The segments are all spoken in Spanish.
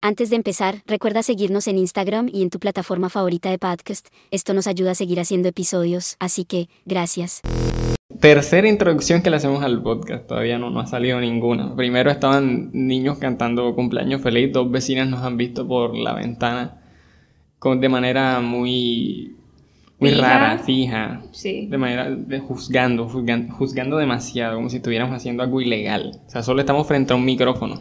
Antes de empezar, recuerda seguirnos en Instagram y en tu plataforma favorita de podcast. Esto nos ayuda a seguir haciendo episodios, así que gracias. Tercera introducción que le hacemos al podcast, todavía no, no ha salido ninguna. Primero estaban niños cantando cumpleaños feliz, dos vecinas nos han visto por la ventana con, de manera muy, muy Fija. rara, fija, Sí. de manera de juzgando, juzgando, juzgando demasiado, como si estuviéramos haciendo algo ilegal. O sea, solo estamos frente a un micrófono.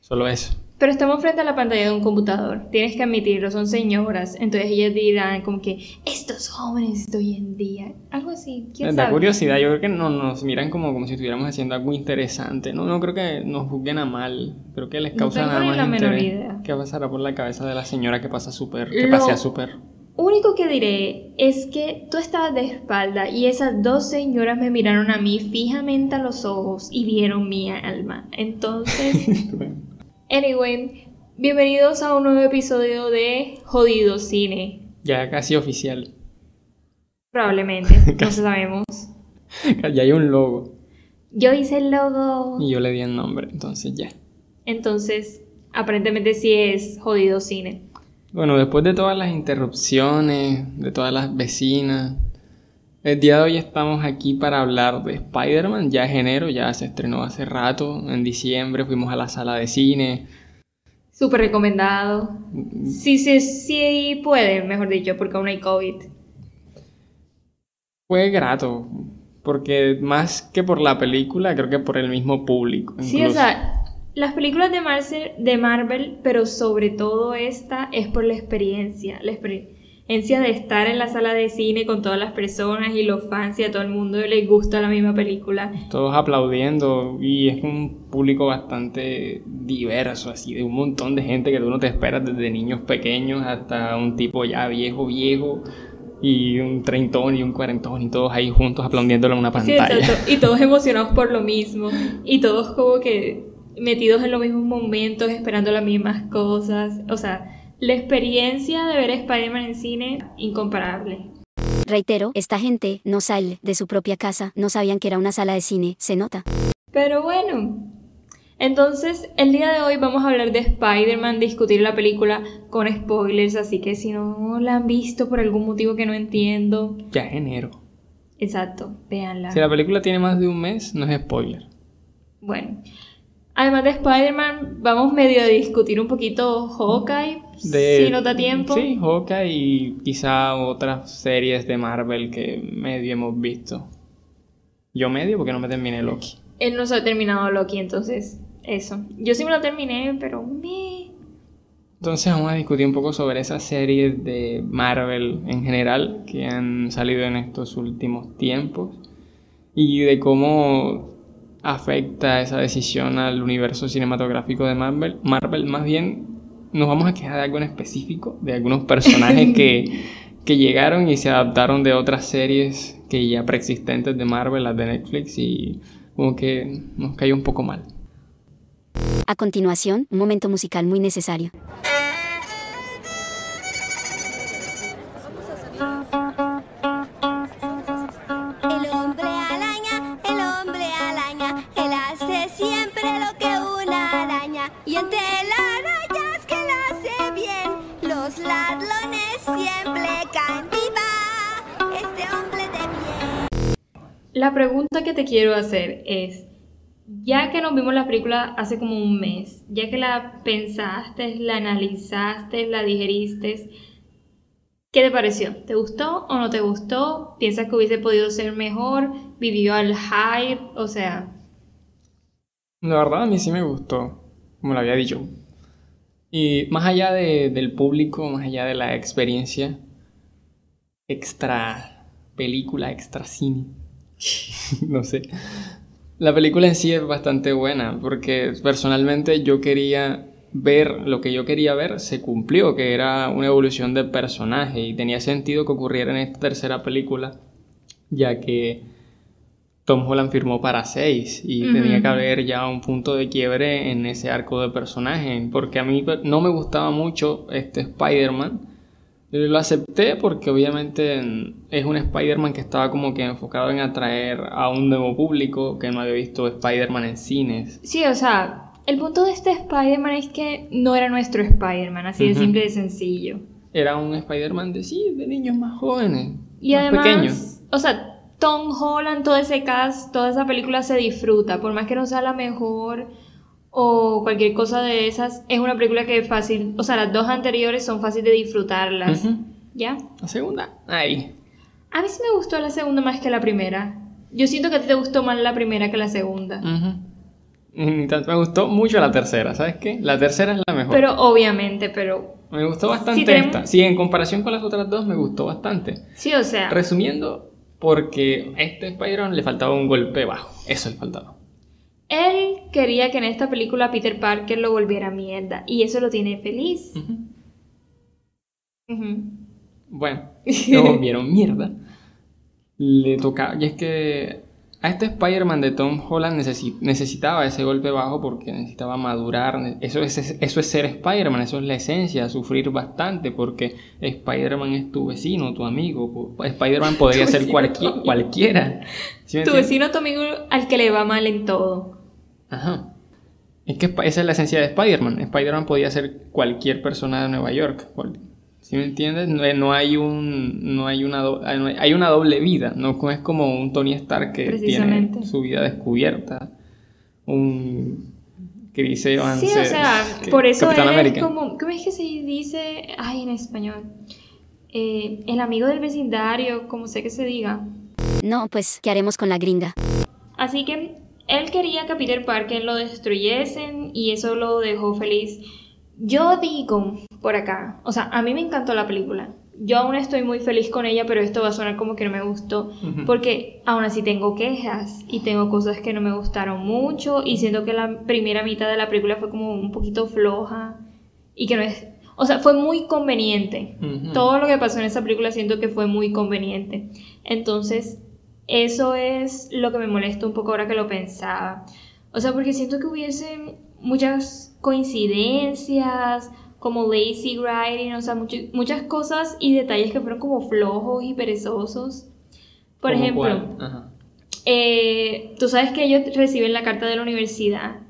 Solo eso. Pero estamos frente a la pantalla de un computador. Tienes que admitirlo, son señoras. Entonces ellas dirán como que estos jóvenes de hoy en día. Algo así. ¿Quién Da sabe? curiosidad, yo creo que no nos miran como, como si estuviéramos haciendo algo interesante. No, no creo que nos juzguen a mal. Creo que les No causa tengo nada más la menor interés. idea. ¿Qué pasará por la cabeza de la señora que pasa súper, que Lo- pasea súper? Único que diré es que tú estabas de espalda y esas dos señoras me miraron a mí fijamente a los ojos y vieron mi alma. Entonces, anyway, bienvenidos a un nuevo episodio de Jodido Cine. ya casi oficial. Probablemente, no sabemos. Ya hay un logo. Yo hice el logo. Y yo le di el nombre, entonces ya. Entonces, aparentemente sí es Jodido Cine. Bueno, después de todas las interrupciones, de todas las vecinas, el día de hoy estamos aquí para hablar de Spider-Man. Ya es enero, ya se estrenó hace rato. En diciembre fuimos a la sala de cine. Súper recomendado. Sí, sí, sí puede, mejor dicho, porque aún hay COVID. Fue grato, porque más que por la película, creo que por el mismo público. Sí, o sea, las películas de Marvel, de Marvel, pero sobre todo esta, es por la experiencia. La experiencia de estar en la sala de cine con todas las personas y los fans y a todo el mundo les gusta la misma película. Todos aplaudiendo y es un público bastante diverso, así de un montón de gente que tú no te esperas, desde niños pequeños hasta un tipo ya viejo, viejo, y un treintón y un cuarentón y todos ahí juntos aplaudiéndolo en una Sí, pantalla. exacto. Y todos emocionados por lo mismo. Y todos como que metidos en los mismos momentos, esperando las mismas cosas. O sea, la experiencia de ver Spider-Man en cine, incomparable. Reitero, esta gente no sale de su propia casa, no sabían que era una sala de cine, se nota. Pero bueno. Entonces, el día de hoy vamos a hablar de Spider-Man, discutir la película con spoilers, así que si no la han visto por algún motivo que no entiendo, Ya es enero. exacto, véanla. Si la película tiene más de un mes, no es spoiler. Bueno, además de Spider-Man, vamos medio a discutir un poquito Hawkeye, De- si no da tiempo. Sí, Hawkeye y quizá otras series de Marvel que medio hemos visto. Yo medio porque no me terminé Loki. Él no se ha terminado Loki, entonces, eso. Yo sí me lo terminé, pero me... Entonces vamos a discutir un poco sobre esas series de Marvel en general que han salido en estos últimos tiempos y de cómo afecta esa decisión al universo cinematográfico de Marvel. Marvel, más bien, nos vamos a quejar de algo en específico, de algunos personajes que, que llegaron y se adaptaron de otras series que ya preexistentes de Marvel, las de Netflix, y como que nos cayó un poco mal. A continuación, un momento musical muy necesario. La pregunta que te quiero hacer es, ya que nos vimos la película hace como un mes, ya que la pensaste, la analizaste, la digeriste, ¿qué te pareció? ¿Te gustó o no te gustó? ¿Piensas que hubiese podido ser mejor? ¿Vivió al hype? O sea, La verdad a mí sí me gustó, como lo había dicho. Y más allá de- del público, más allá de la experiencia, extra película, extra cine, no sé. La película en sí es bastante buena, porque personalmente yo quería ver lo que yo quería ver, se cumplió, que era una evolución del personaje y tenía sentido que ocurriera en esta tercera película, ya que Tom Holland firmó para seis y tenía que haber ya un punto de quiebre en ese arco de personaje, porque a mí no me gustaba mucho este Spider-Man. Lo acepté porque obviamente es un Spider-Man que estaba como que enfocado en atraer a un nuevo público que no había visto Spider-Man en cines. sí, o sea, el punto de este Spider-Man es que no era nuestro Spider-Man, así de simple y sencillo. Era un Spider-Man de sí, de niños más jóvenes, Y más además, pequeños. o sea, Tom Holland, todo ese cast, toda esa película se disfruta, por más que no sea la mejor o cualquier cosa de esas, es una película que es fácil, o sea, las dos anteriores son fáciles de disfrutarlas, Ujú. ¿ya? La segunda, ahí. A mí sí me gustó la segunda más que la primera. Yo siento que a ti te gustó más la primera que la segunda. Ni tanto, me gustó mucho la tercera, ¿sabes qué? La tercera es la mejor. Pero obviamente, pero me gustó bastante tenemos- esta. Sí, en comparación con las otras dos me gustó bastante. sí, o sea, Resumiendo, porque a este Spider-Man le faltaba un golpe bajo. Eso le faltaba. Él quería que en esta película Peter Parker lo volviera mierda y eso lo tiene feliz. Bueno, no vieron mierda. Le tocaba. Y es que a este Spider-Man de Tom Holland necesi- necesitaba ese golpe bajo porque necesitaba madurar. Eso es, eso es ser Spider-Man, eso es la esencia, sufrir bastante porque Spider-Man es tu vecino, tu amigo. Spider-Man podría ser amigo. cualquiera. ¿Sí me Tu vecino, tu amigo al que le va mal en todo. Ajá. Es que esa es la esencia de Spider-Man. Spider-Man podía ser cualquier persona de Nueva York. ¿Sí me entiendes? No, no hay un no hay una do- no hay una doble vida. No es como un Tony Stark que tiene su vida descubierta. Un Chris Evans. Sí, o eh, sea, que- por eso Capitán él América. es como, ¿cómo es que se dice? Ay, en español. Eh, el amigo del vecindario, como sé que se diga. No, pues, ¿qué haremos con la gringa? Así que él quería que Peter Parker lo destruyesen y eso lo dejó feliz. Yo digo por acá, o sea, a mí me encantó la película. Yo aún estoy muy feliz con ella, pero esto va a sonar como que no me gustó, porque aún así tengo quejas y tengo cosas que no me gustaron mucho y siento que la primera mitad de la película fue como un poquito floja y que no es, o sea, fue muy conveniente. Todo lo que pasó en esa película siento que fue muy conveniente. Entonces, eso es lo que me molesta un poco ahora que lo pensaba. O sea, porque siento que hubiesen muchas coincidencias, como lazy writing, o sea, much- muchas cosas y detalles que fueron como flojos y perezosos. Por ¿Cómo ejemplo, eh, tú sabes que ellos reciben la carta de la universidad.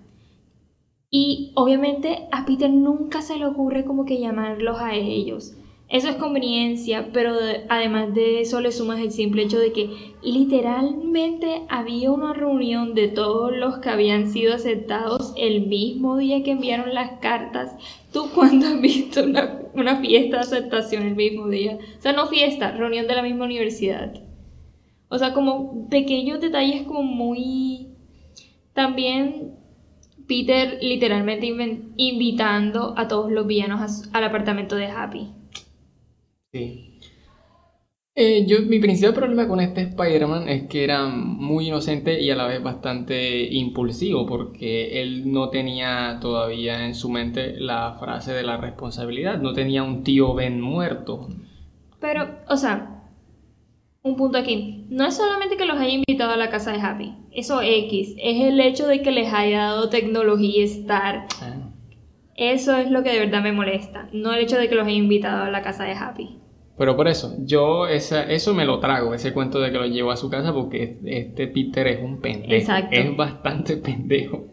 Y obviamente a Peter nunca se le ocurre como que llamarlos a ellos. Eso es conveniencia, pero de- además de eso le sumas el simple hecho de que literalmente había una reunión de todos los que habían sido aceptados el mismo día que enviaron las cartas. ¿Tú cuándo has visto una, una fiesta de aceptación el mismo día? O sea, no fiesta, reunión de la misma universidad. O sea, como pequeños detalles como muy... También Peter literalmente invitando a todos los villanos al apartamento de Happy. Sí. Eh, yo, mi principal problema con este Spider-Man es que era muy inocente y a la vez bastante impulsivo, porque él no tenía todavía en su mente la frase de la responsabilidad, no tenía un tío Ben muerto. Pero, o sea, un punto aquí. No es solamente que los haya invitado a la casa de Happy. Eso X. Es el hecho de que les haya dado tecnología Star. Eso es lo que de verdad me molesta. No el hecho de que los haya invitado a la casa de Happy. Pero por eso, yo esa, eso me lo trago, ese cuento de que lo llevo a su casa, porque este Peter es un pendejo. Exacto. Es bastante pendejo.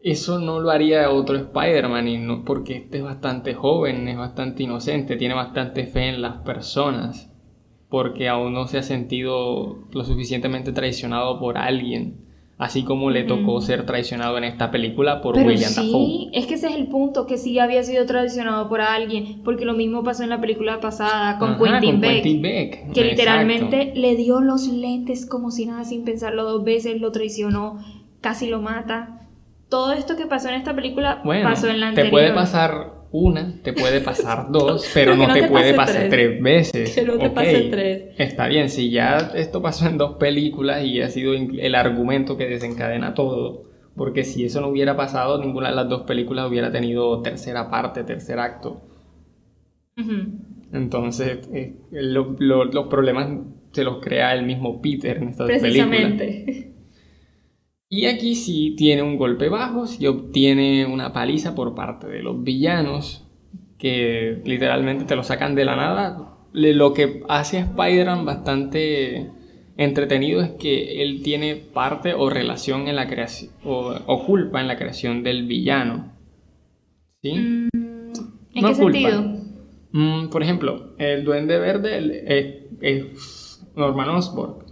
Eso no lo haría otro Spider-Man, y no, porque este es bastante joven, es bastante inocente, tiene bastante fe en las personas, porque aún no se ha sentido lo suficientemente traicionado por alguien, así como le tocó Ujú. ser traicionado en esta película por Pero William Dafoe. sí, es que ese es el punto, que sí había sido traicionado por alguien, porque lo mismo pasó en la película pasada con Ajá, Quentin con Beck, Quentin Beck, que exacto. literalmente le dio los lentes como si nada, sin pensarlo dos veces, lo traicionó, casi lo mata. Todo esto que pasó en esta película Bueno, pasó en la te anterior. puede pasar una, te puede pasar dos, pero no, no te, te puede pasar tres. tres, veces. Que no te Ok, pase tres. Está bien, si ya esto pasó en dos películas y ha sido el argumento que desencadena todo, porque si eso no hubiera pasado, ninguna de las dos películas hubiera tenido tercera parte, tercer acto. Ujú. Entonces, eh, lo- lo- los problemas se los crea el mismo Peter en estas películas. Precisamente. Y aquí sí tiene un golpe bajo, sí obtiene una paliza por parte de los villanos, que literalmente te lo sacan de la nada. Lo que hace a Spider-Man bastante entretenido es que él tiene parte o relación en la creación, o, o culpa en la creación del villano. ¿Sí? Mm, ¿En No qué sentido? Mm, por ejemplo, el Duende Verde es, es Norman Osborn.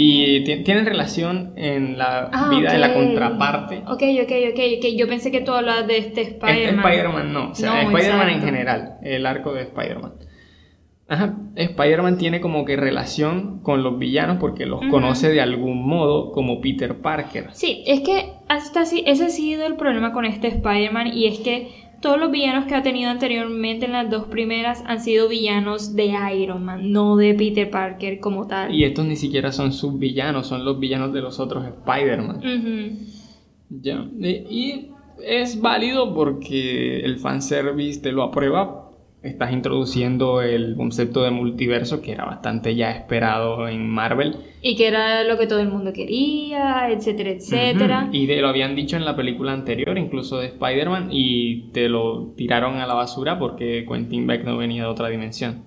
Y ti- tienen relación en la Ah, vida de la contraparte. Ok, ok, ok, ok. Yo pensé que tú hablabas de este Este Spider-Man. Spider-Man no, o sea, No, Spider-Man en general, el arco de Spider-Man. Ajá, Spider-Man tiene como que relación con los villanos porque los conoce de algún modo como Peter Parker. Sí, es que hasta así, ese ha sido el problema con este Spider-Man y es que todos los villanos que ha tenido anteriormente en las dos primeras han sido villanos de Iron Man, no de Peter Parker como tal. Y estos ni siquiera son sus villanos, son los villanos de los otros Spider-Man. Ya. Y es válido porque el fanservice te lo aprueba. Estás introduciendo el concepto de multiverso que era bastante ya esperado en Marvel. Y que era lo que todo el mundo quería, etcétera, etcétera. Y de- lo habían dicho en la película anterior, incluso de Spider-Man, y te lo tiraron a la basura porque Quentin Beck no venía de otra dimensión.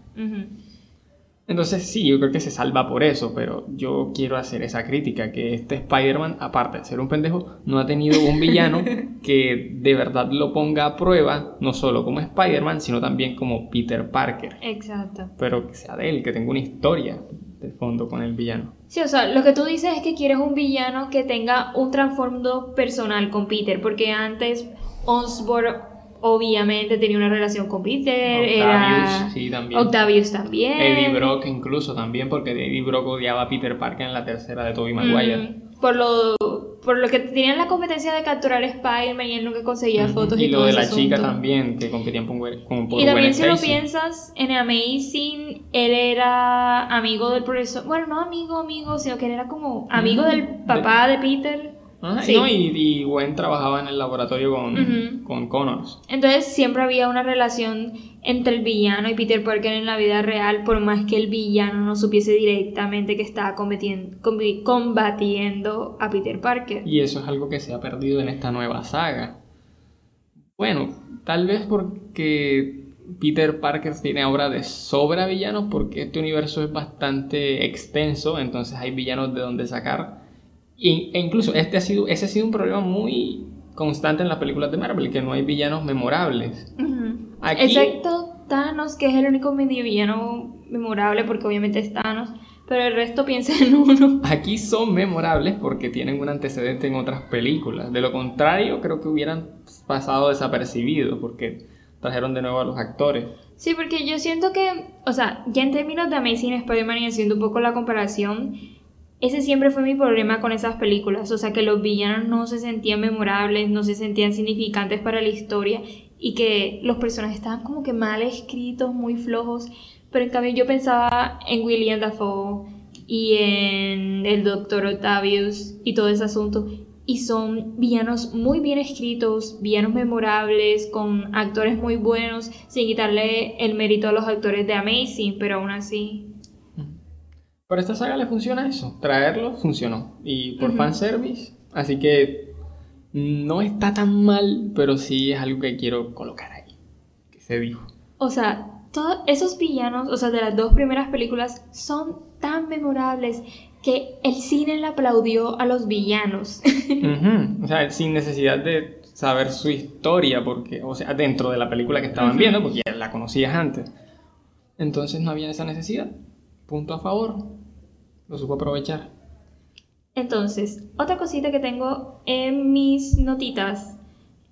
Entonces sí, yo creo que se salva por eso, pero yo quiero hacer esa crítica, que este Spider-Man, aparte de ser un pendejo, no ha tenido un villano que de verdad lo ponga a prueba, no solo como Spider-Man, sino también como Peter Parker. Exacto. Pero que sea de él, que tenga una historia de fondo con el villano. Sí, o sea, lo que tú dices es que quieres un villano que tenga un trasfondo personal con Peter, porque antes Osborn obviamente tenía una relación con Peter, era Octavius, sí, también. Octavius también. Eddie Brock incluso también, porque Eddie Brock odiaba a Peter Parker en la tercera de Tobey Maguire. Mm, por lo por lo que tenían la competencia de capturar a Spider-Man y él nunca conseguía fotos y, y lo todo de la chica asunto. también, que competían con, por Y también si lo piensas, en Amazing él era amigo del profesor, bueno, no amigo, amigo, sino que él era como amigo Mm, del papá de Peter. Sí. no, y, y Gwen trabajaba en el laboratorio con, con Connors. Entonces siempre había una relación entre el villano y Peter Parker en la vida real, por más que el villano no supiese directamente que estaba combatiendo a Peter Parker. Y eso es algo que se ha perdido en esta nueva saga. Bueno, tal vez porque Peter Parker tiene ahora de sobra villanos, porque este universo es bastante extenso, entonces hay villanos de donde sacar. E incluso este ha sido, ese ha sido un problema muy constante en las películas de Marvel, que no hay villanos memorables. Ujú. Aquí- Excepto Thanos, que es el único mini villano memorable, porque obviamente es Thanos, pero el resto piensa en uno. Aquí son memorables porque tienen un antecedente en otras películas. De lo contrario, creo que hubieran pasado desapercibidos porque trajeron de nuevo a los actores. Sí, porque yo siento que, o sea, ya en términos de Amazing Spider-Man y haciendo un poco la comparación, ese siempre fue mi problema con esas películas. O sea, que los villanos no se sentían memorables, no se sentían significantes para la historia y que los personajes estaban como que mal escritos, muy flojos. Pero en cambio yo pensaba en William Dafoe y en el Doctor Octavius y todo ese asunto. Y son villanos muy bien escritos, villanos memorables, con actores muy buenos, sin quitarle el mérito a los actores de Amazing, pero aún así. Pero a esta saga le funciona eso. Traerlo funcionó. Y por Ujú. fanservice. Así que no está tan mal, pero sí es algo que quiero colocar ahí. Que se dijo. O sea, todos esos villanos, o sea, de las dos primeras películas, son tan memorables que el cine le aplaudió a los villanos. Ujú. O sea, sin necesidad de saber su historia, porque, o sea, dentro de la película que estaban Ujú. viendo, porque ya la conocías antes. Entonces no había esa necesidad. Punto a favor. Lo supo aprovechar. Entonces, otra cosita que tengo en mis notitas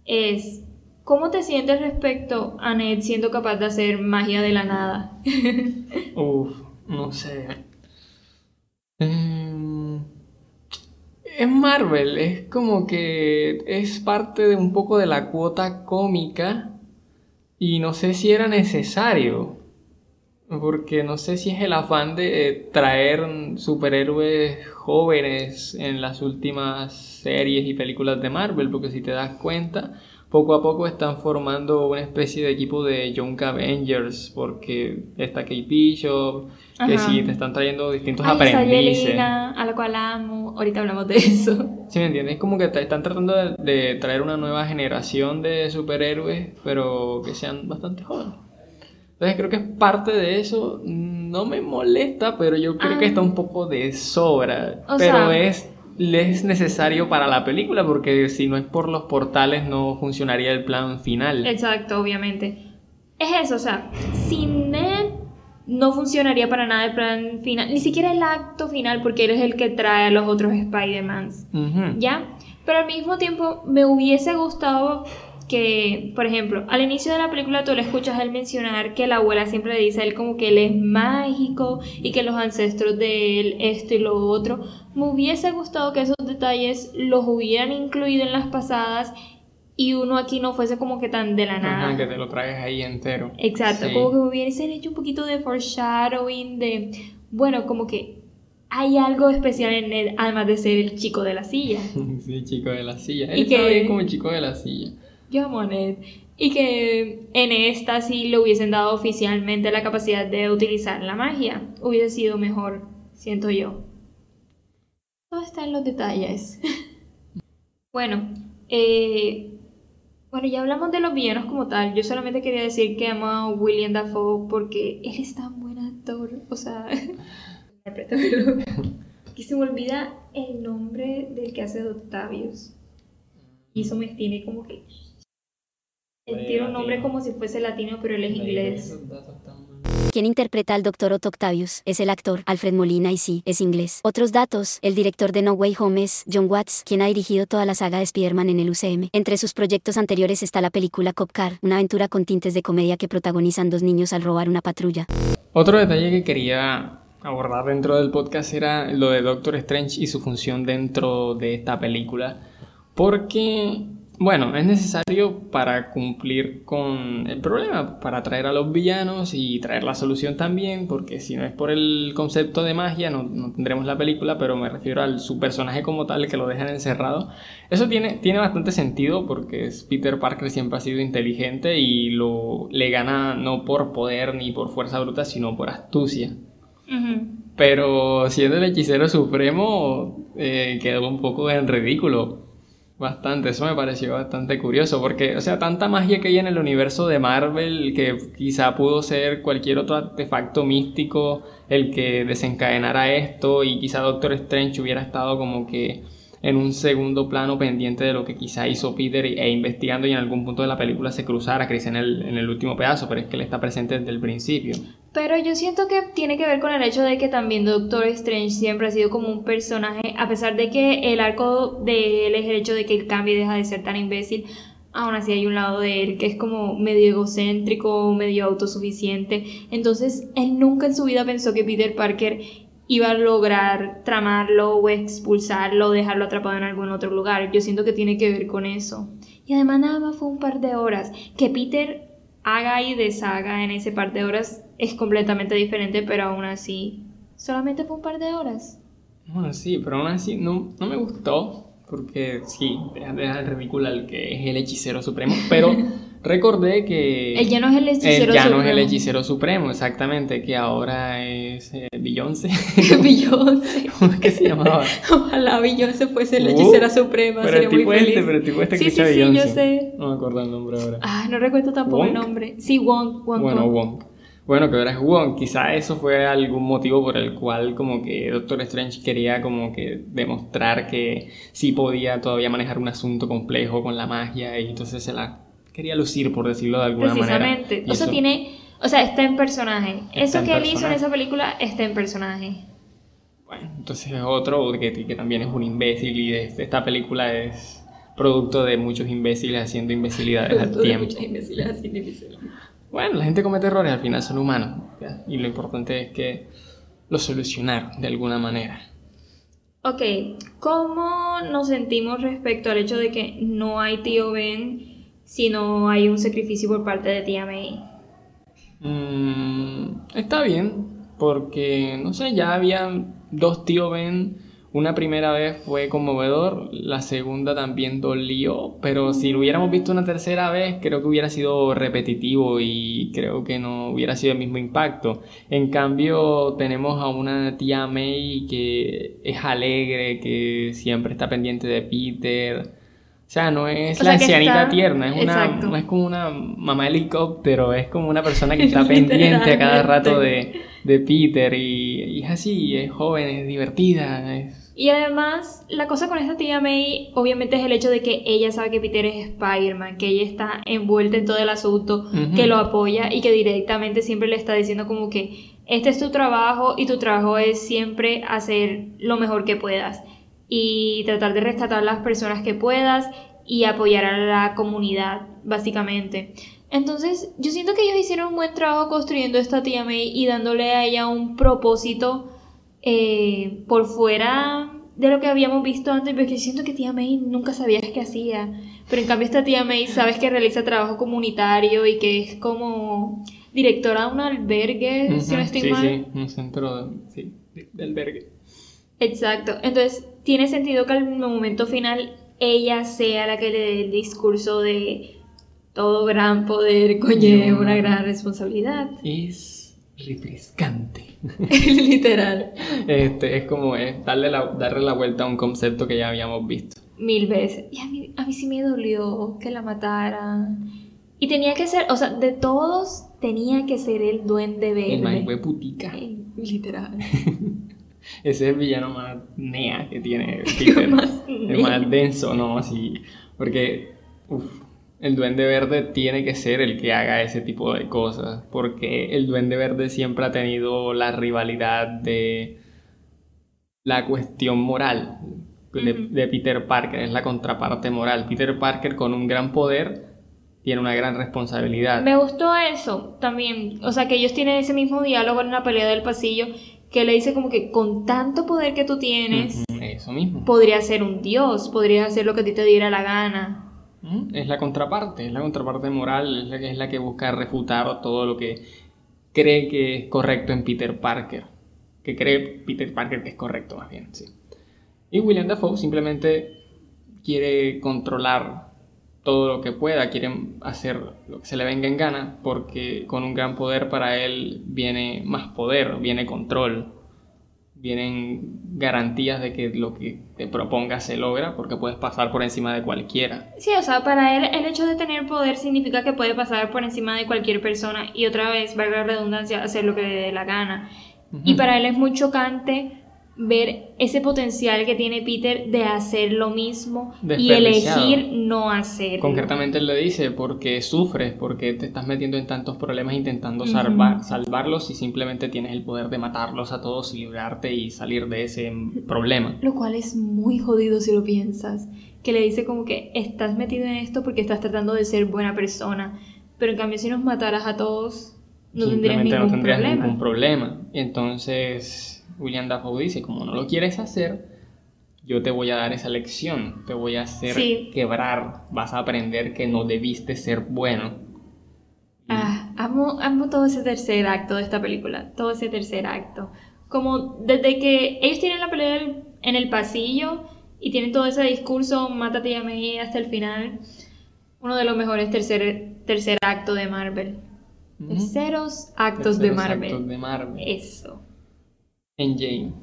es ¿cómo te sientes respecto a Ned siendo capaz de hacer magia de la nada? Uf, no sé. Em, es Marvel, es como que es parte de un poco de la cuota cómica y no sé si era necesario, porque no sé si es el afán de traer superhéroes jóvenes en las últimas series y películas de Marvel, porque si te das cuenta, poco a poco están formando una especie de equipo de Young Avengers, porque está Kate Bishop, que sí, te están trayendo distintos Ay, aprendices. Yelena, a la cual amo. Ahorita hablamos de eso. ¿Sí me entiendes? Es como que te están tratando de, de traer una nueva generación de superhéroes, pero que sean bastante jóvenes. Entonces creo que es parte de eso. No me molesta, pero yo creo que Ah. está un poco de sobra. O pero sea- es, es necesario para la película porque si no es por los portales no funcionaría el plan final. Exacto, obviamente. Es eso, o sea, sin Ned no funcionaría para nada el plan final, ni siquiera el acto final, porque él es el que trae a los otros Spider-Mans. ¿Ya? Pero al mismo tiempo me hubiese gustado que, por ejemplo, al inicio de la película tú le escuchas él mencionar que la abuela siempre le dice a él como que él es mágico y que los ancestros de él esto y lo otro. Me hubiese gustado que esos detalles los hubieran incluido en las pasadas y uno aquí no fuese como que tan de la nada. Ajá, que te lo traes ahí entero. Exacto, Sí. como que hubiesen hecho un poquito de foreshadowing de, bueno, como que hay algo especial en él, además de ser el chico de la silla. Sí, chico de la silla. Y Él está que- bien como el chico de la silla. Yo amo a Ned. Y que en esta sí le hubiesen dado oficialmente la capacidad de utilizar la magia. Hubiese sido mejor, siento yo. Todo está en los detalles. bueno, eh, bueno, ya hablamos de los villanos como tal. Yo solamente quería decir que amo a William Dafoe porque él es tan buen actor. O sea, que se me olvida el nombre del que hace de Octavius. Y eso me tiene como que él tiene un nombre como si fuese latino, pero él es inglés. Quien interpreta al Dr. Otto Octavius es el actor Alfred Molina y sí, es inglés. Otros datos, el director de No Way Home es John Watts, quien ha dirigido toda la saga de Spider-Man en el UCM. Entre sus proyectos anteriores está la película Cop Car, una aventura con tintes de comedia que protagonizan dos niños al robar una patrulla. Otro detalle que quería abordar dentro del podcast era lo de Doctor Strange y su función dentro de esta película. Porque, bueno, es necesario para cumplir con el problema, para traer a los villanos y traer la solución también, porque si no es por el concepto de magia no, no tendremos la película, pero me refiero a su personaje como tal, que lo dejan encerrado. Eso tiene, tiene bastante sentido porque Peter Parker siempre ha sido inteligente y lo, le gana no por poder ni por fuerza bruta, sino por astucia. Pero siendo el hechicero supremo, eh, quedó un poco en ridículo. Bastante, eso me pareció bastante curioso, porque, o sea, tanta magia que hay en el universo de Marvel que quizá pudo ser cualquier otro artefacto místico el que desencadenara esto, y quizá Doctor Strange hubiera estado como que en un segundo plano pendiente de lo que quizá hizo Peter e investigando y en algún punto de la película se cruzara, Chris en el, en el último pedazo, pero es que él está presente desde el principio. Pero yo siento que tiene que ver con el hecho de que también Doctor Strange siempre ha sido como un personaje, a pesar de que el arco de él es el hecho de que cambie y deja de ser tan imbécil, aún así hay un lado de él que es como medio egocéntrico, medio autosuficiente. Entonces, él nunca en su vida pensó que Peter Parker iba a lograr tramarlo o expulsarlo o dejarlo atrapado en algún otro lugar. Yo siento que tiene que ver con eso. Y además nada más fue un par de horas. Que Peter haga y deshaga en ese par de horas es completamente diferente, pero aún así solamente fue un par de horas. Bueno, sí, pero aún así no, no me gustó. Porque sí, deja, deja el ridículo al que es el hechicero supremo. Pero recordé que. Él ya no es el hechicero él ya no es el supremo. hechicero supremo, exactamente. Que ahora es eh, Beyoncé. Beyoncé. ¿Cómo es que se llamaba? Ojalá Beyoncé fuese la Uh, hechicera suprema, Pero el sería muy tipo feliz. este, pero el tipo este sí, sí, sí, Beyoncé. yo sé. No me acuerdo el nombre ahora. Ah, no recuerdo tampoco el nombre. Sí, Wong, Wong. Bueno, Wong. Bueno, que ahora es Wong. Quizá eso fue algún motivo por el cual como que Doctor Strange quería como que demostrar que sí podía todavía manejar un asunto complejo con la magia y entonces se la quería lucir, por decirlo de alguna manera. Precisamente. O sea, eso- tiene. O sea, está en personaje. Está Eso en que él hizo en personaje. esa película está en personaje. Bueno, entonces es otro que, que también es un imbécil y este- esta película es producto de muchos imbéciles haciendo imbecilidades al tiempo. Bueno, la gente comete errores, al final son humanos. ¿ya? Y lo importante es que lo solucionaron de alguna manera. Ok, ¿cómo nos sentimos respecto al hecho de que no hay tío Ben si no hay un sacrificio por parte de tía May? Mm, está bien, porque no sé, ya había dos tío Ben. Una primera vez fue conmovedor, la segunda también dolió, pero si lo hubiéramos visto una tercera vez, creo que hubiera sido repetitivo y creo que no hubiera sido el mismo impacto. En cambio, tenemos a una tía May que es alegre, que siempre está pendiente de Peter. O sea, no es O la ancianita está- tierna, es una, no es como una mamá helicóptero, es como una persona que está pendiente a cada rato de, de Peter y, y es así, es joven, es divertida, es... Y además, la cosa con esta tía May, obviamente, es el hecho de que ella sabe que Peter es Spider-Man, que ella está envuelta en todo el asunto, que lo apoya y que directamente siempre le está diciendo como que este es tu trabajo y tu trabajo es siempre hacer lo mejor que puedas y tratar de rescatar a las personas que puedas y apoyar a la comunidad, básicamente. Entonces, yo siento que ellos hicieron un buen trabajo construyendo esta tía May y dándole a ella un propósito eh, por fuera de lo que habíamos visto antes, porque siento que tía May nunca sabías qué hacía. Pero en cambio esta tía May sabes que realiza trabajo comunitario y que es como directora de un albergue, si no estoy sí, mal. sí, un centro de, sí, de albergue. Exacto. Entonces, tiene sentido que al momento final ella sea la que le dé el discurso de todo gran poder conlleva una gran responsabilidad. Es refrescante. Literal. Este, es como es darle la, darle la vuelta a un concepto que ya habíamos visto. Mil veces. Y a mí, a mí sí me dolió que la mataran. Y tenía que ser, o sea, de todos tenía que ser el duende El verde. fue putica. Eh, Literal. Ese es el villano más nea que tiene Peter. Más el más denso, ¿no? Así. Porque, uf, el Duende Verde tiene que ser el que haga ese tipo de cosas. Porque el Duende Verde siempre ha tenido la rivalidad de la cuestión moral de, de Peter Parker. Es la contraparte moral. Peter Parker con un gran poder tiene una gran responsabilidad. Me gustó eso también. O sea, que ellos tienen ese mismo diálogo en la pelea del pasillo que le dice como que con tanto poder que tú tienes, Ujú, Eso mismo. podrías ser un dios, podrías hacer lo que a ti te diera la gana. Es la contraparte, es la contraparte moral, es la, que- es la que busca refutar todo lo que cree que es correcto en Peter Parker. Que cree Peter Parker que es correcto, más bien, sí. Y William Dafoe simplemente quiere controlar todo lo que pueda, quiere hacer lo que se le venga en gana, porque con un gran poder para él viene más poder, viene control, vienen garantías de que lo que te propongas se logra, porque puedes pasar por encima de cualquiera. Sí, o sea, para él el hecho de tener poder significa que puede pasar por encima de cualquier persona y otra vez, valga la redundancia, hacer lo que le dé la gana. Y para él es muy chocante ver ese potencial que tiene Peter de hacer lo mismo y elegir no hacerlo. Concretamente él le dice, porque sufres, porque te estás metiendo en tantos problemas intentando salvar, salvarlos y simplemente tienes el poder de matarlos a todos y librarte y salir de ese problema. Lo cual es muy jodido si lo piensas. Que le dice como que estás metido en esto porque estás tratando de ser buena persona. Pero en cambio si nos mataras a todos, no tendrías ningún no tendrías problema. ningún problema. Y entonces William Dafoe dice, como no lo quieres hacer, yo te voy a dar esa lección, te voy a hacer Sí. quebrar, vas a aprender que no debiste ser bueno. Ah, amo, amo todo ese tercer acto de esta película, todo ese tercer acto. Como desde que ellos tienen la pelea en el pasillo y tienen todo ese discurso, mátate y a mí hasta el final, uno de los mejores tercer, tercer acto de Marvel. Ujú. Terceros actos de Terceros Marvel. actos de Marvel. Eso. En Jane.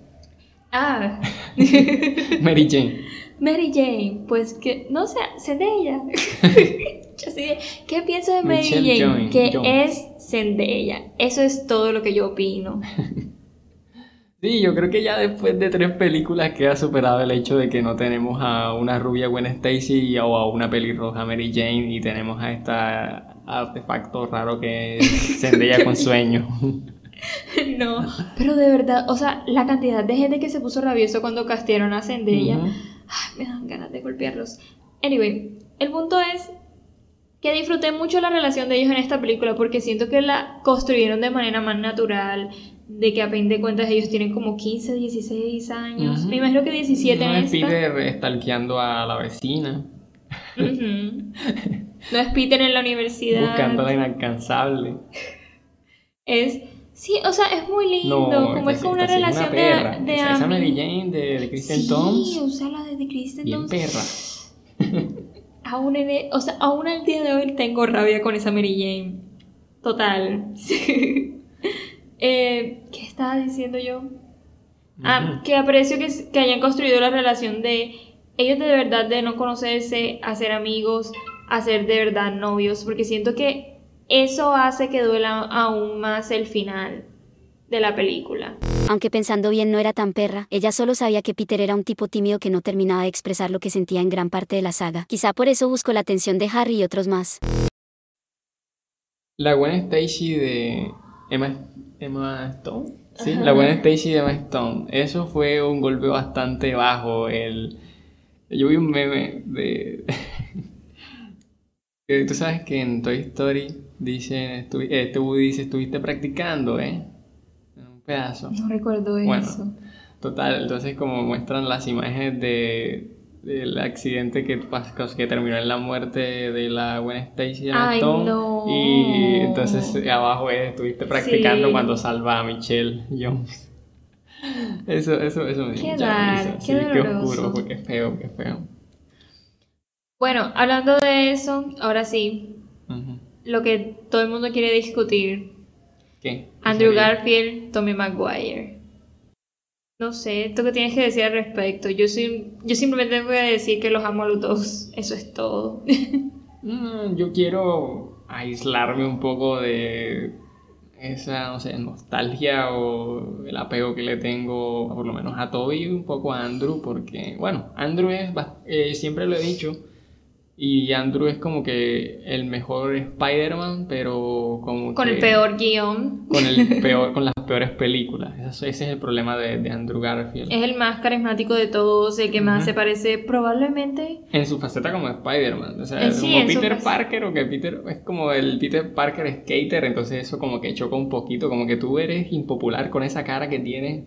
Ah, Mary Jane. Mary Jane, pues que, no sé. Yo sí, ¿qué pienso de Mary Michelle Jane? Que es Zendaya. Eso es todo lo que yo opino. Sí, yo creo que ya después de tres películas queda superado el hecho de que no tenemos a una rubia Gwen Stacy o a una pelirroja Mary Jane y tenemos a esta artefacto raro que es Zendaya con sueño. No, pero de verdad, o sea, la cantidad de gente que se puso rabioso cuando castearon a Zendaya, Ujú. ay, me dan ganas de golpearlos. Anyway, el punto es que disfruté mucho la relación de ellos en esta película porque siento que la construyeron de manera más natural, de que a fin de cuentas ellos tienen como 15, 16 años, Ujú. me imagino que 17 No en es esta. Peter stalkeando a la vecina, Ujú. No es Peter en la universidad. buscando a la inalcanzable. Es, sí, o sea, es muy lindo, No, como es como una sí relación de- perra. de, esa, esa Mary Jane de, de Kristen Sí, Thomas, usa la de, Kristen bien Dunst. perra. Aún, en e- o sea, aún al día de hoy tengo rabia con esa Mary Jane. Total. Eh, ¿Qué estaba diciendo yo? Ah, que aprecio que, que hayan construido la relación de ellos de verdad de no conocerse, a ser amigos, a ser de verdad novios, porque siento que eso hace que duela aún más el final de la película. Aunque pensando bien no era tan perra, ella solo sabía que Peter era un tipo tímido que no terminaba de expresar lo que sentía en gran parte de la saga. Quizá por eso buscó la atención de Harry y otros más. La Gwen Stacy de Emma, Emma Stone. Sí, la Gwen Stacy de Emma Stone. Eso fue un golpe bastante bajo. El... Yo vi un meme de... Tú sabes que en Toy Story estu- este Woody dice, estuviste practicando, ¿eh? Un pedazo. No recuerdo Bueno, eso. Total, entonces como muestran las imágenes de del accidente que, terminó en la muerte de la Gwen Stacy no. y entonces eh, abajo es, estuviste practicando Sí. cuando salva a Michelle Jones. Eso, eso, eso me dio Qué dar- qué Sí, qué oscuro, qué feo, qué feo. Bueno, hablando de eso, ahora sí, lo que todo el mundo quiere discutir, ¿Qué? Andrew. Garfield, Tommy Maguire. No sé, ¿tú qué tienes que decir al respecto? Yo, soy, yo simplemente voy a decir que los amo a los dos, eso es todo. Mm, yo quiero aislarme un poco de esa, no sé, nostalgia o el apego que le tengo, por lo menos a Toby un poco a Andrew, porque, bueno, Andrew es, eh, siempre lo he dicho, y Andrew es como que el mejor Spider-Man, pero como Con el peor guion. Con, el peor, con las peores películas. Ese es el problema de, de Andrew Garfield. Es el más carismático de todos, el que más se parece probablemente... En su faceta como Spider-Man. O sea, Eh, sí, como Peter Parker, o que Peter es como el Peter Parker skater, entonces eso como que choca un poquito, como que tú eres impopular con esa cara que tienes.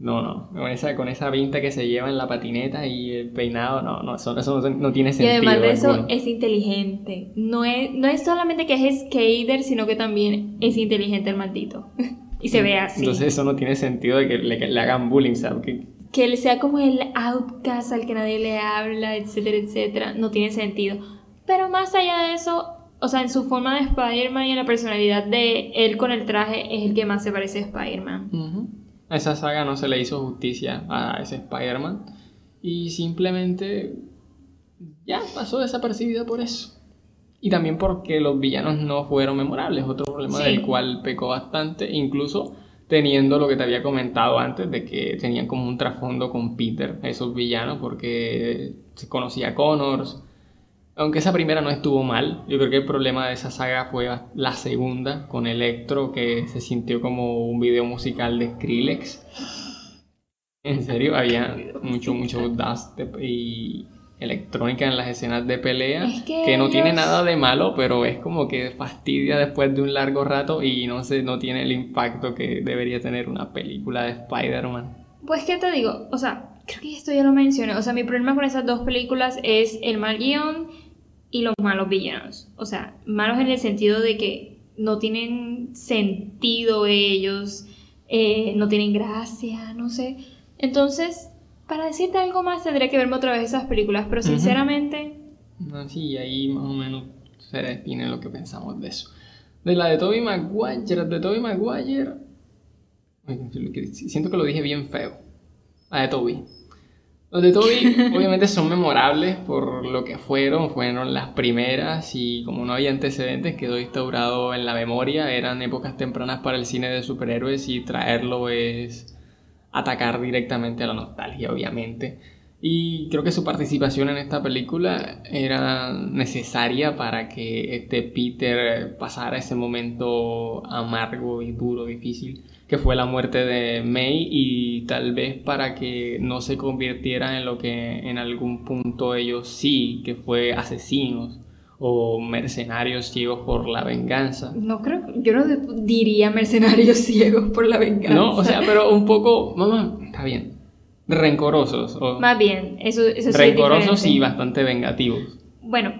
No, no, con esa, con esa pinta que se lleva en la patineta y el peinado, no, no, eso, eso no, no tiene Y sentido. además de eso, alguno. es inteligente. No es, no es solamente que es skater, sino que también es inteligente el maldito. y se ve así. Entonces eso no tiene sentido de que le, que le hagan bullying, ¿sabes? Que- que él sea como el outcast al que nadie le habla, etcétera, etcétera, no tiene sentido. Pero más allá de eso, o sea, en su forma de Spider-Man y en la personalidad de él con el traje es el que más se parece a Spider-Man. Ujú. A esa saga no se le hizo justicia a ese Spider-Man y simplemente ya pasó desapercibido por eso. Y también porque los villanos no fueron memorables, otro problema Sí. del cual pecó bastante, incluso teniendo lo que te había comentado antes de que tenían como un trasfondo con Peter, esos villanos, porque se conocía a Connors. Aunque esa primera no estuvo mal, yo creo que el problema de esa saga fue la segunda, con Electro, que se sintió como un video musical de Skrillex. En serio, había mucho, mucho dust y electrónica en las escenas de pelea, Es que no tiene nada de malo, pero es como que fastidia después de un largo rato y no sé, no tiene el impacto que debería tener una película de Spider-Man. Pues, ¿qué te digo? O sea, creo que esto ya lo mencioné. O sea, mi problema con esas dos películas es el mal guion y los malos villanos. O sea, malos en el sentido de que no tienen sentido ellos, eh, no tienen gracia, no sé. Entonces, para decirte algo más, tendría que verme otra vez esas películas. Pero sinceramente, No, sí, ahí más o menos se define lo que pensamos de eso. De la de Tobey Maguire, de Tobey Maguire. Siento que lo dije bien feo. La de Tobey. Los de Tobey obviamente son memorables por lo que fueron, fueron las primeras y como no había antecedentes quedó instaurado en la memoria, eran épocas tempranas para el cine de superhéroes y traerlo es atacar directamente a la nostalgia, obviamente. Y creo que su participación en esta película era necesaria para que este Peter pasara ese momento amargo y duro, difícil, que fue la muerte de May y tal vez para que no se convirtiera en lo que en algún punto ellos sí, que fue asesinos o mercenarios ciegos por la venganza. no creo, yo no diría mercenarios ciegos por la venganza. No, o sea, pero un poco, mamá, está bien, rencorosos o Más bien, eso, eso sí es rencorosos y bastante vengativos. Bueno,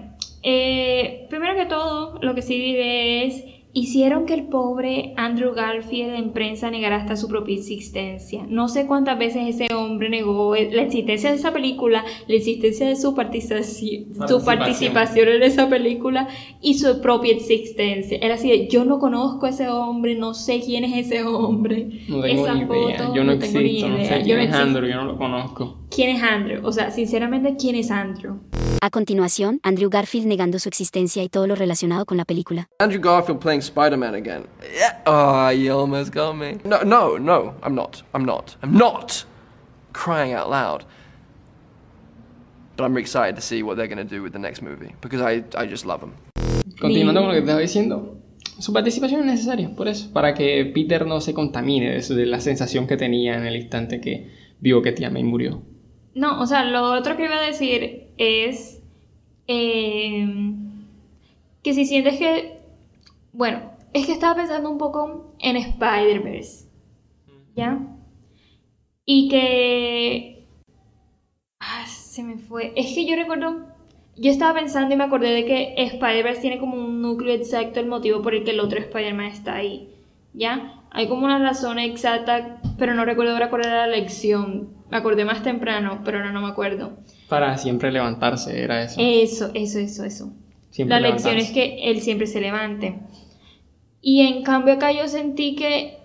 eh, primero que todo, lo que sí diré es, hicieron que el pobre Andrew Garfield en prensa negara hasta su propia existencia. No sé cuántas veces ese hombre negó la existencia de esa película, la existencia de su participación, su Participación. en esa película y su propia existencia. Era así de, yo no conozco a ese hombre, no sé quién es ese hombre. No tengo Esa ni idea. foto, yo no, no tengo ni existo, no idea, sé yo quién no es. Andrew, yo no lo conozco. ¿Quién es Andrew? O sea, sinceramente, ¿quién es Andrew? A continuación, Andrew Garfield negando su existencia y todo lo relacionado con la película. Andrew Garfield playing Spider-Man again. Yeah. Oh, you almost got me. No, no, no. I'm not. I'm not. I'm not crying out loud. But I'm excited to see what they're going to do with the next movie because I, I just love them. Continuando con lo que te estaba diciendo, su participación es necesaria, por eso, para que Peter no se contamine de, eso, de la sensación que tenía en el instante que vio que Tia May murió. No, o sea, lo otro que iba a decir es eh, que si sientes que, bueno, es que estaba pensando un poco en Spider-Verse, ¿ya? Y que... Ah, se me fue. Es que yo recuerdo... Yo estaba pensando y me acordé de que Spider-Verse tiene como un núcleo exacto el motivo por el que el otro Spider-Man está ahí. ¿Ya? Hay como una razón exacta, pero no recuerdo ahora cuál era la lección. Me acordé más temprano, pero ahora no me acuerdo. Para siempre levantarse, era eso. Eso, eso, eso, eso. Siempre la lección es que él siempre se levante. Y en cambio acá yo sentí que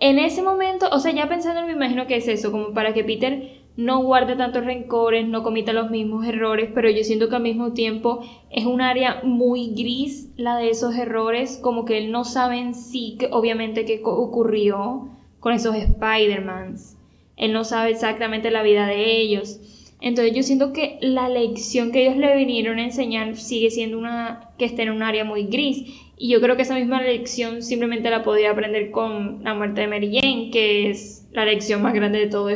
en ese momento, o sea, ya pensando, me imagino que es eso, como para que Peter no guarde tantos rencores, no comita los mismos errores, pero yo siento que al mismo tiempo es un área muy gris la de esos errores, como que él no sabe en sí, obviamente, qué ocurrió con esos Spider-Mans. Él no sabe exactamente la vida de ellos. Entonces yo siento que la lección que ellos le vinieron a enseñar sigue siendo una que está en un área muy gris. Y yo creo que esa misma lección simplemente la podía aprender con la muerte de Mary Jane, que es la lección más grande de, todo,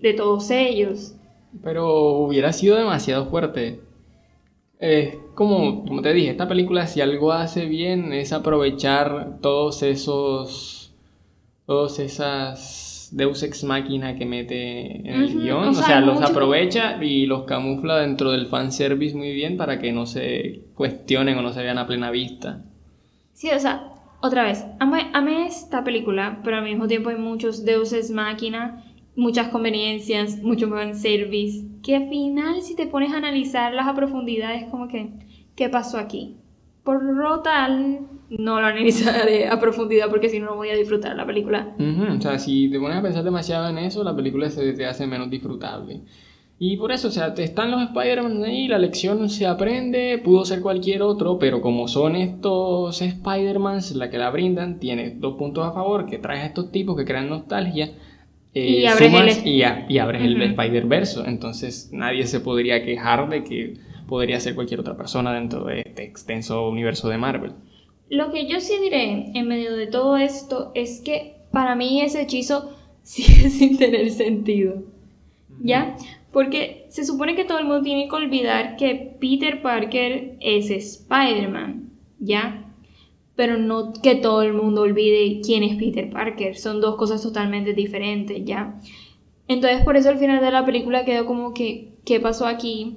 de todos ellos. Pero hubiera sido demasiado fuerte. Es como, como te dije, esta película si algo hace bien es aprovechar todos esos, todos esas Deus Ex Machina que mete en el guion. o O sea, los aprovecha y los camufla dentro del fanservice muy bien para que no se cuestionen o no se vean a plena vista. Sí, o sea, otra vez, amé, amé esta película, pero al mismo tiempo hay muchos deuses máquina, muchas conveniencias, mucho fanservice, que al final si te pones a analizarlas a profundidad es como que, ¿qué pasó aquí? Por lo tal, no lo analizaré a profundidad porque si no, no voy a disfrutar la película. Ujú, O sea, si te pones a pensar demasiado en eso, la película se te hace menos disfrutable. Y por eso, o sea, están los Spider-Man ahí, la lección se aprende, pudo ser cualquier otro, pero como son estos Spider-Man la que la brindan, tiene dos puntos a favor, que traes a estos tipos que crean nostalgia, eh, Y abres sumas el- y, a- y abres el Ujú. Spider-Verso. Entonces nadie se podría quejar de que podría ser cualquier otra persona dentro de este extenso universo de Marvel. Lo que yo sí diré en medio de todo esto es que para mí ese hechizo sigue sin tener sentido. ¿Ya? Porque se supone que todo el mundo tiene que olvidar que Peter Parker es Spider-Man. ¿Ya? Pero no que todo el mundo olvide quién es Peter Parker. Son dos cosas totalmente diferentes, ¿ya? Entonces por eso al final de la película quedó como que, ¿qué pasó aquí?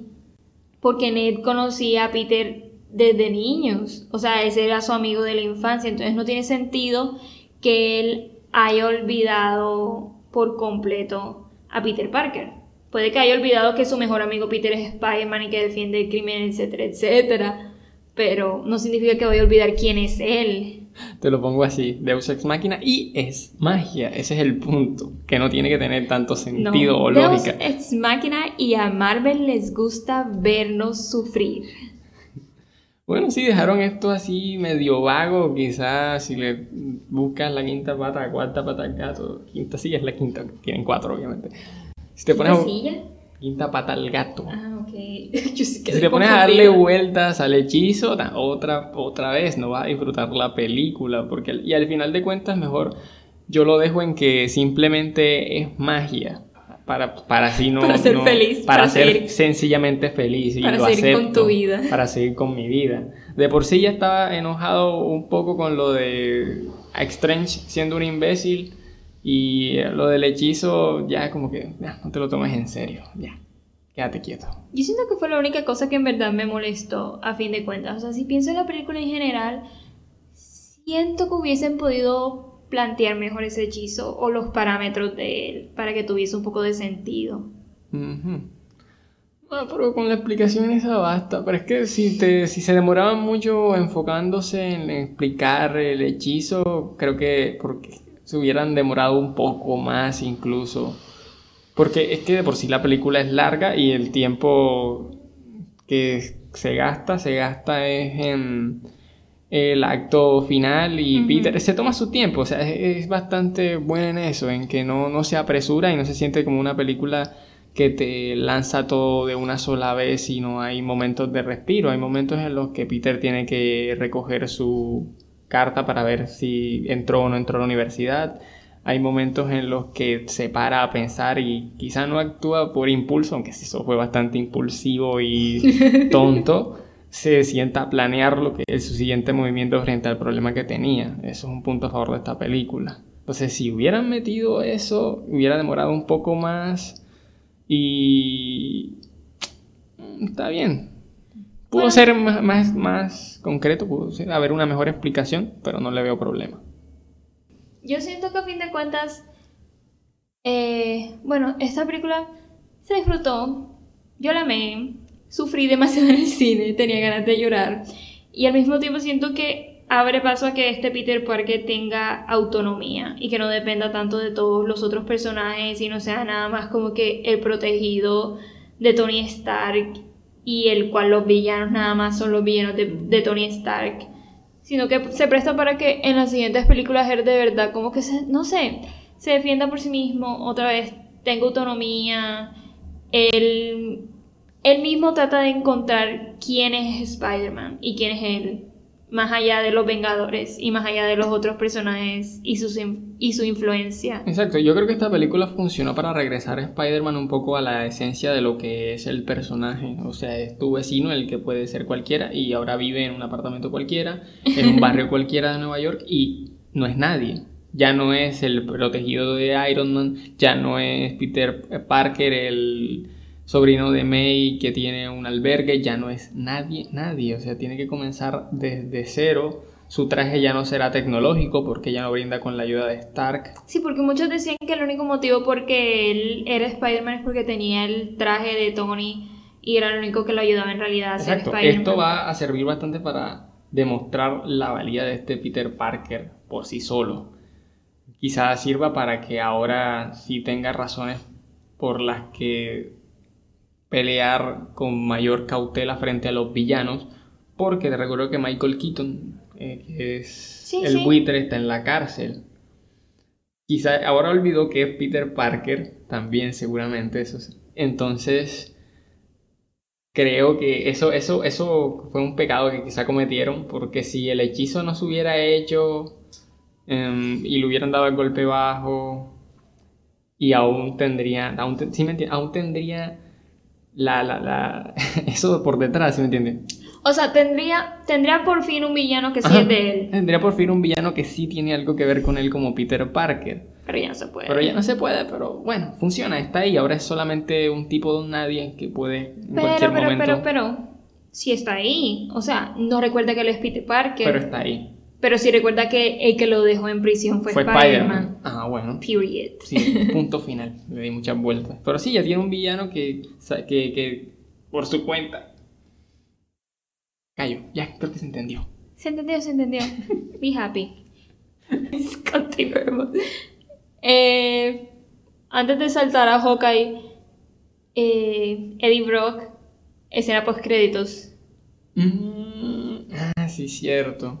Porque Ned conocía a Peter desde niños. O sea, ese era su amigo de la infancia. Entonces no tiene sentido que él haya olvidado por completo a Peter Parker. Puede que haya olvidado que su mejor amigo Peter es Spider-Man y que defiende el crimen, etcétera, etcétera. Pero no significa que vaya a olvidar quién es él. Te lo pongo así, Deus Ex Máquina y es magia, ese es el punto, que no tiene que tener tanto sentido o Deus lógica. Ex Máquina y a Marvel les gusta vernos sufrir. Bueno, sí, dejaron esto así medio vago, quizás si le buscas la quinta pata, cuarta pata al gato, quinta sí es la quinta, tienen cuatro obviamente. Si te pones ¿Qué a- silla? Quinta pata al gato. Ah, ok. Yo sí Si te pones a darle vueltas al hechizo, otra, otra vez no vas a disfrutar la película. Porque, y al final de cuentas, mejor yo lo dejo en que simplemente es magia. Para, para así no. Para ser no- feliz, Para, para ser seguir- sencillamente feliz. Y para lo seguir con tu vida. Para seguir con mi vida. De por sí ya estaba enojado un poco con lo de Strange siendo un imbécil. Y lo del hechizo, ya como que ya, no te lo tomes en serio. Ya, quédate quieto. Yo siento que fue la única cosa que en verdad me molestó, a fin de cuentas. O sea, si pienso en la película en general, siento que hubiesen podido plantear mejor ese hechizo o los parámetros de él para que tuviese un poco de sentido. Ujú. Bueno, pero con la explicación esa basta. Pero es que si, te, si se demoraban mucho enfocándose en explicar el hechizo, creo que porque se hubieran demorado un poco más incluso Porque es que de por sí la película es larga y el tiempo que se gasta, se gasta es en el acto final y. Peter se toma su tiempo, o sea, es, es bastante bueno en eso, en que no, no se apresura y no se siente como una película que te lanza todo de una sola vez, sino hay momentos de respiro, hay momentos en los que Peter tiene que recoger su carta para ver si entró o no entró a la universidad. Hay momentos en los que se para a pensar y quizá no actúa por impulso, aunque sí eso fue bastante impulsivo y tonto, se sienta a planear lo que es su siguiente movimiento frente al problema que tenía. Eso es un punto a favor de esta película. Entonces, si hubieran metido eso, hubiera demorado un poco más y... mm, Está bien. Pudo Bueno. ser más, más, más concreto, pudo ser- haber una mejor explicación, pero no le veo problema. Yo siento que a fin de cuentas, eh, bueno, esta película se disfrutó, yo la amé, sufrí demasiado en el cine, tenía ganas de llorar y al mismo tiempo siento que abre paso a que este Peter Parker tenga autonomía y que no dependa tanto de todos los otros personajes y no sea nada más como que el protegido de Tony Stark y el cual los villanos nada más son los villanos de, Tony Stark sino que se presta para que en las siguientes películas él de verdad como que se, no sé, se defienda por sí mismo, otra vez tenga autonomía, él, él mismo trata de encontrar quién es Spider-Man y quién es él, más allá de los Vengadores y más allá de los otros personajes y, sus, y su influencia. Exacto, yo creo que esta película funcionó para regresar a Spider-Man un poco a la esencia de lo que es el personaje. O sea, es tu vecino, el que puede ser cualquiera, y ahora vive en un apartamento cualquiera, en un barrio cualquiera de Nueva York, y no es nadie. Ya no es el protegido de Iron Man, ya no es Peter Parker, el sobrino de May que tiene un albergue, ya no es nadie, nadie. O sea, tiene que comenzar desde cero. Su traje ya no será tecnológico porque ya no brinda con la ayuda de Stark. Sí, porque muchos decían que el único motivo por que él era Spider-Man es porque tenía el traje de Tony y era lo único que lo ayudaba en realidad a ser Spider-Man. esto va a servir bastante para demostrar la valía de este Peter Parker por sí solo. Quizás sirva para que ahora sí tenga razones por las que pelear con mayor cautela frente a los villanos, porque te recuerdo que Michael Keaton, eh, que es Sí, el sí. buitre, está en la cárcel. Quizá ahora olvidó que es Peter Parker, también seguramente eso. es- Entonces, creo que eso, eso, eso fue un pecado que quizá cometieron, porque si el hechizo no se hubiera hecho em, y le hubieran dado el golpe bajo, y aún tendría, aún, te- ¿sí? Aún tendría la, la, la, eso por detrás, ¿sí me entiendes? O sea, tendría, tendría por fin un villano que sí Ajá. es de él, Tendría por fin un villano que sí tiene algo que ver con él como Peter Parker. pero ya no se puede. Pero ya no se puede, pero bueno, funciona, está ahí. Ahora es solamente un tipo de un nadie que puede en pero, cualquier pero, momento. pero, pero, si está ahí. O sea, no recuerda que él es Peter Parker. pero está ahí. Pero sí recuerda que el que lo dejó en prisión fue, Fue Spider-Man. Spider-Man. Ah, bueno. Period. Sí, punto final. Le di muchas vueltas. Pero sí, ya tiene un villano que, sa- que, que por su cuenta. Callo, ya creo que se entendió. Se entendió, se entendió. Be happy. Continuemos. Eh, antes de saltar a Hawkeye, eh, Eddie Brock, escena post créditos. Mm, ah, sí, cierto.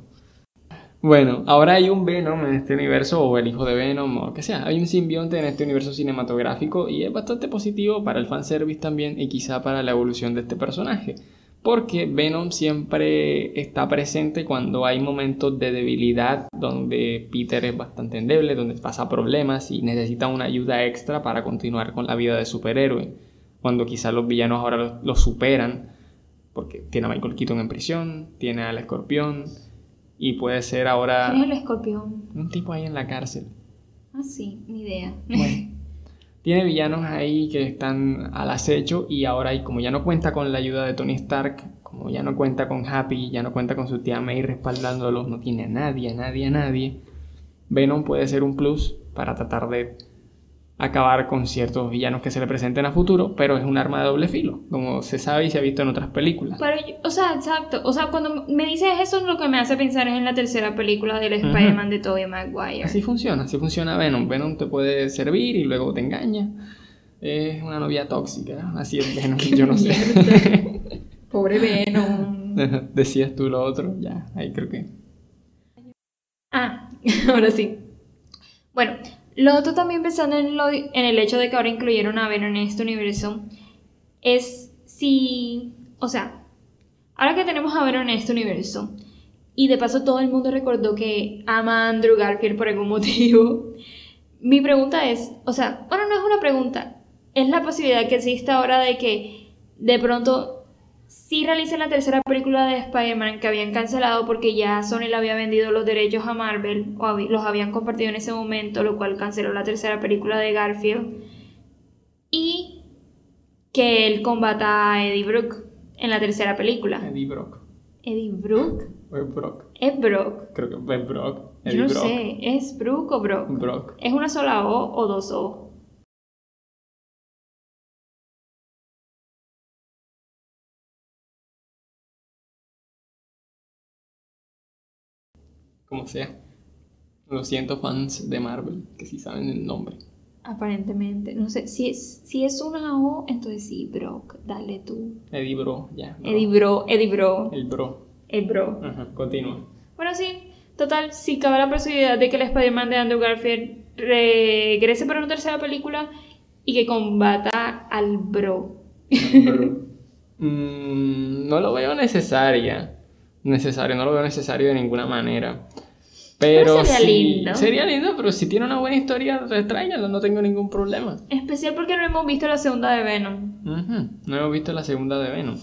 Bueno, ahora hay un Venom en este universo, o el hijo de Venom, o que sea. Hay un simbionte en este universo cinematográfico y es bastante positivo para el fanservice también y quizá para la evolución de este personaje. Porque Venom siempre está presente cuando hay momentos de debilidad donde Peter es bastante endeble, donde pasa problemas y necesita una ayuda extra para continuar con la vida de superhéroe. Cuando quizá los villanos ahora lo superan porque tiene a Michael Keaton en prisión, tiene al escorpión y puede ser ahora ¿Quién es el escorpión? un tipo ahí en la cárcel. Ah, sí, ni idea. Bueno, tiene villanos ahí que están al acecho y ahora y como ya no cuenta con la ayuda de Tony Stark, como ya no cuenta con Happy, ya no cuenta con su tía May respaldándolo, no tiene a nadie, a nadie, a nadie, Venom puede ser un plus para tratar de acabar con ciertos villanos que se le presenten a futuro, pero es un arma de doble filo, como se sabe y se ha visto en otras películas. Pero, yo- o sea, exacto. O sea, cuando me dices eso, lo que me hace pensar es en la tercera película del Spider-Man de Tobey Maguire. Así funciona, así funciona Venom. Venom te puede servir y luego te engaña. Es una novia tóxica, así es Venom, yo no sé. Pobre Venom. Decías tú lo otro, ya, ahí creo que. Ah, ahora sí. Bueno, lo otro también pensando en, lo- en el hecho de que ahora incluyeron a Venom en este universo, es si, o sea, ahora que tenemos a Venom en este universo, y de paso todo el mundo recordó que ama a Andrew Garfield por algún motivo, mi pregunta es, o sea, bueno, no es una pregunta, es la posibilidad que existe ahora de que de pronto sí realicen la tercera película de Spider-Man que habían cancelado porque ya Sony le había vendido los derechos a Marvel o los habían compartido en ese momento, lo cual canceló la tercera película de Garfield. Y que él combata a Eddie Brock en la tercera película. Eddie Brock. ¿Eddie Brock? O es Brock. Es Brock. Creo que es Brock. Yo no Brock. sé, ¿es Brook o Brock? Brock. ¿Es una sola O o dos O? Como sea. Lo siento, fans de Marvel, que sí saben el nombre. Aparentemente, no sé, si es, si es una O, entonces sí, Brock, dale tú. Eddie Bro, ya. bro. Eddie Bro, Eddie Bro, El Bro. el Bro. Ajá, continúa. Bueno, sí, total, si cabe la posibilidad de que el Spider-Man de Andrew Garfield regrese para una tercera película y que combata al Bro. Mm, no lo veo necesaria. Necesario, no lo veo necesario de ninguna manera. Pero, Pero sería lindo. Sería lindo, pero si tiene una buena historia, retráigalo, no tengo ningún problema. Especial porque no hemos visto la segunda de Venom. No hemos visto la segunda de Venom.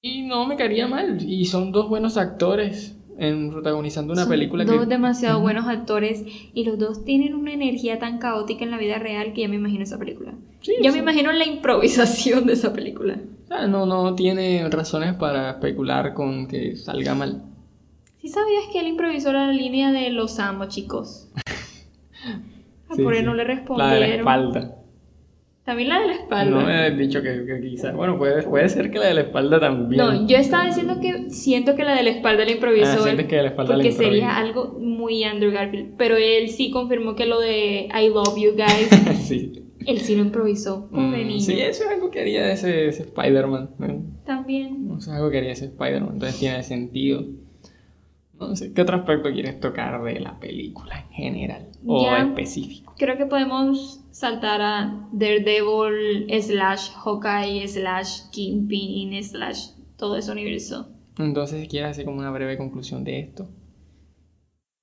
Y no me caería mal. Y son dos buenos actores en protagonizando una Son película dos que. demasiado Ujú. buenos actores y los dos tienen una energía tan caótica en la vida real que ya me imagino esa película. Sí, sí. me imagino la improvisación de esa película. Sea, no, no tiene razones para especular con que salga mal. ¿Sí sabías que él improvisó la línea de los amo, chicos? Ah, Sí, por él sí. no le La respondieron. de la espalda. También la de la espalda. No me has dicho que, que quizás. Bueno, puede, puede ser que la de la espalda también. No, yo estaba diciendo que siento que la de la espalda la improvisó Ah, él, sientes que la espalda la porque sería algo muy Andrew Garfield, pero él sí confirmó que lo de I love you guys, sí. Él sí lo improvisó, pobre Mm, niño. Sí, eso es algo que haría ese, ese Spider-Man. ¿no? También. Eso es algo que haría ese Spider-Man. Entonces tiene sentido. No sé, ¿qué otro aspecto quieres tocar de la película en general? O Ya. específico. Creo que podemos saltar a Daredevil slash Hawkeye slash Kingpin slash todo ese universo. Entonces, ¿quieres hacer como una breve conclusión de esto?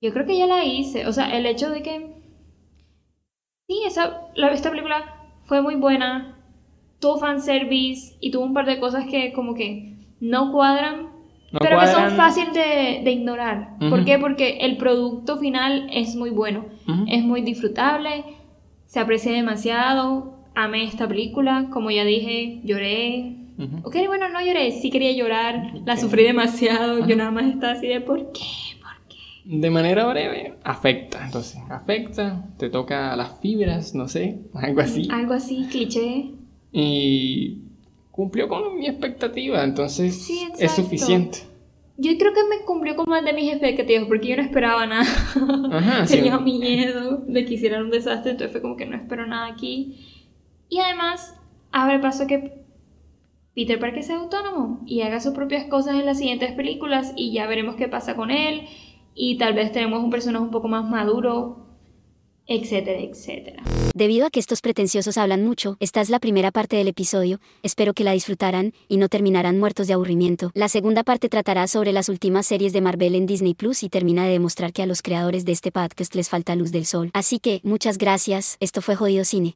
Yo creo que ya la hice. O sea, el hecho de que. Sí, esa, la, esta película fue muy buena. Tuvo fanservice y tuvo un par de cosas que, como que no cuadran. No pero que son fáciles de, de ignorar. ¿Por qué? Porque el producto final es muy bueno. Es muy disfrutable. Se aprecia demasiado. Amé esta película. Como ya dije, lloré. Ok, bueno, no lloré. Sí quería llorar. La sufrí demasiado. Yo nada más estaba así de ¿por qué? De manera breve, afecta. Entonces, afecta, te toca las fibras, no sé, algo así. Algo así, cliché. Y cumplió con mi expectativa, entonces Sí, es suficiente. Yo creo que me cumplió con más de mis expectativas porque yo no esperaba nada. Ajá, sí. Tenía miedo de que hicieran un desastre, entonces fue como que no espero nada aquí. Y además, abre paso que Peter Parker sea autónomo y haga sus propias cosas en las siguientes películas y ya veremos qué pasa con él. Y tal vez tenemos un personaje un poco más maduro, etcétera, etcétera. Debido a que estos pretenciosos hablan mucho, esta es la primera parte del episodio, espero que la disfrutaran y no terminarán muertos de aburrimiento. La segunda parte tratará sobre las últimas series de Marvel en Disney Plus y termina de demostrar que a los creadores de este podcast les falta luz del sol. Así que, muchas gracias, esto fue Jodido Cine.